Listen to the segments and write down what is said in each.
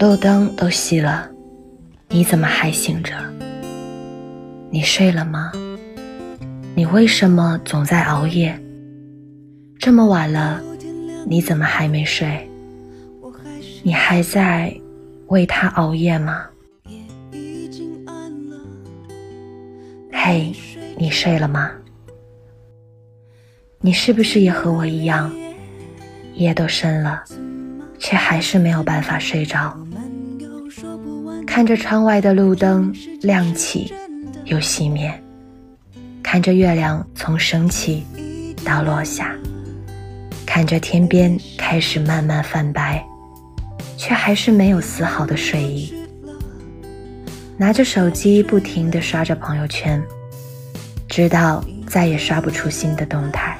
路灯都熄了，你怎么还醒着？你睡了吗？你为什么总在熬夜？这么晚了，你怎么还没睡？你还在为他熬夜吗？嘿，你睡了吗？你是不是也和我一样，夜都深了，却还是没有办法睡着？看着窗外的路灯亮起又熄灭，看着月亮从升起到落下，看着天边开始慢慢泛白，却还是没有丝毫的睡意。拿着手机不停地刷着朋友圈，直到再也刷不出新的动态。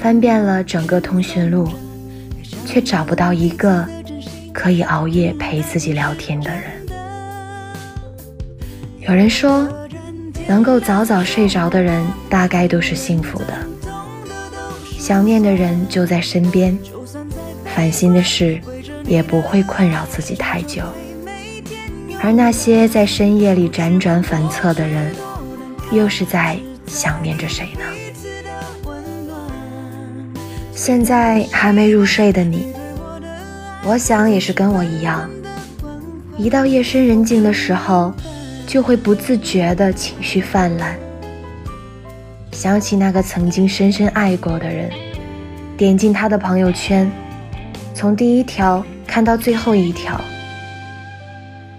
翻遍了整个通讯录，却找不到一个可以熬夜陪自己聊天的人。有人说，能够早早睡着的人大概都是幸福的。想念的人就在身边，烦心的事也不会困扰自己太久。而那些在深夜里辗转反侧的人，又是在想念着谁呢？现在还没入睡的你，我想也是跟我一样，一到夜深人静的时候，就会不自觉的情绪泛滥，想起那个曾经深深爱过的人，点进他的朋友圈，从第一条看到最后一条，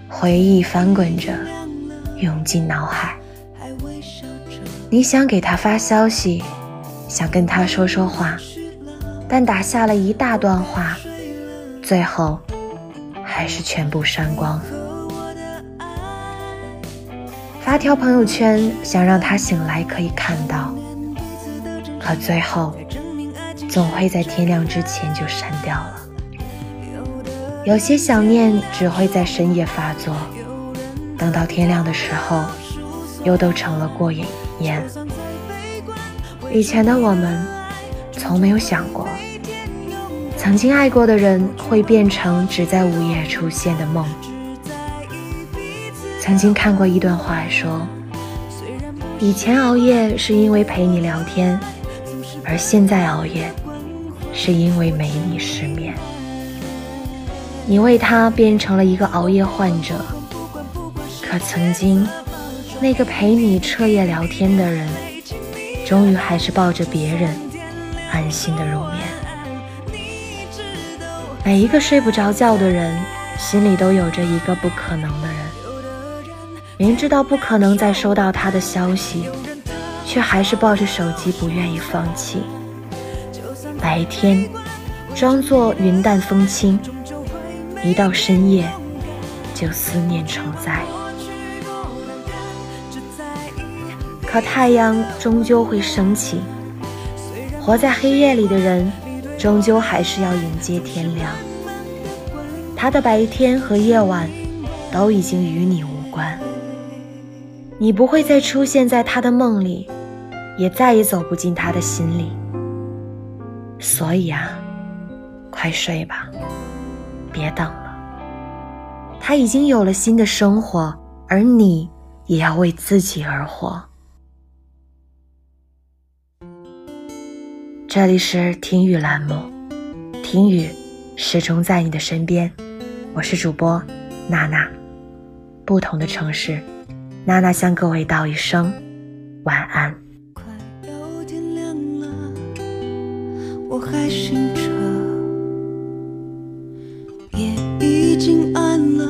回忆翻滚着，涌进脑海。你想给他发消息，想跟他说说话。但打下了一大段话，最后还是全部删光。发条朋友圈，想让他醒来可以看到，可最后总会在天亮之前就删掉了。有些想念只会在深夜发作，等到天亮的时候，又都成了过眼烟。以前的我们。从没有想过，曾经爱过的人会变成只在午夜出现的梦。曾经看过一段话说，以前熬夜是因为陪你聊天，而现在熬夜是因为没你失眠。你为他变成了一个熬夜患者，可曾经那个陪你彻夜聊天的人，终于还是抱着别人。安心的入眠。每一个睡不着觉的人，心里都有着一个不可能的人。明知道不可能再收到他的消息，却还是抱着手机不愿意放弃。白天装作云淡风轻，一到深夜就思念成灾。可太阳终究会升起。活在黑夜里的人，终究还是要迎接天亮。他的白天和夜晚，都已经与你无关。你不会再出现在他的梦里，也再也走不进他的心里。所以啊，快睡吧，别等了。他已经有了新的生活，而你也要为自己而活。这里是听雨栏目，听雨始终在你的身边。我是主播娜娜，不同的城市，娜娜向各位道一声晚安。快要天亮了，我还醒着，夜已经暗了，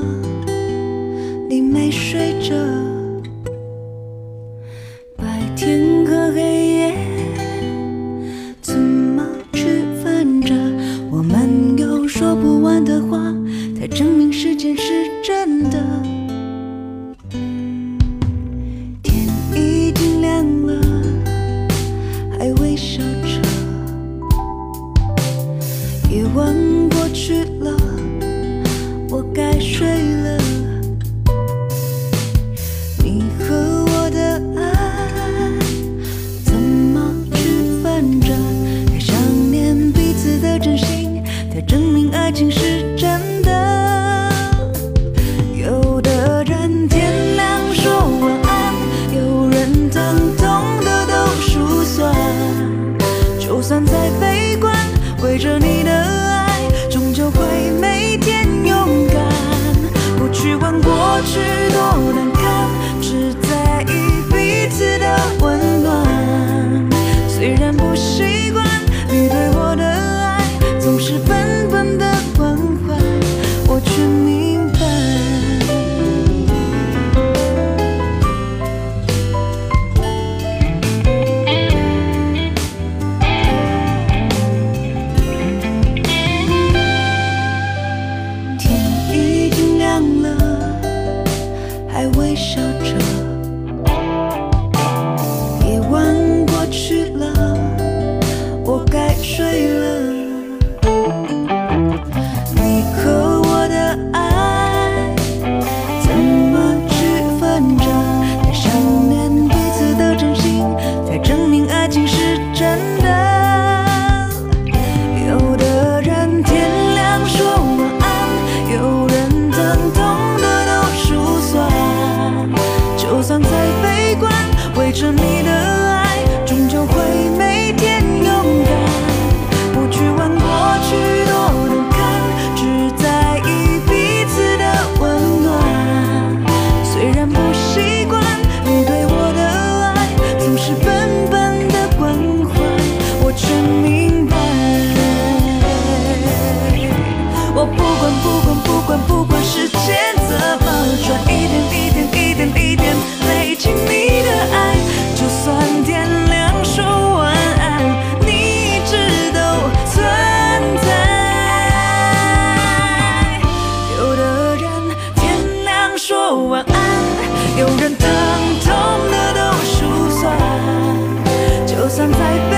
你没睡着，白天。就在再。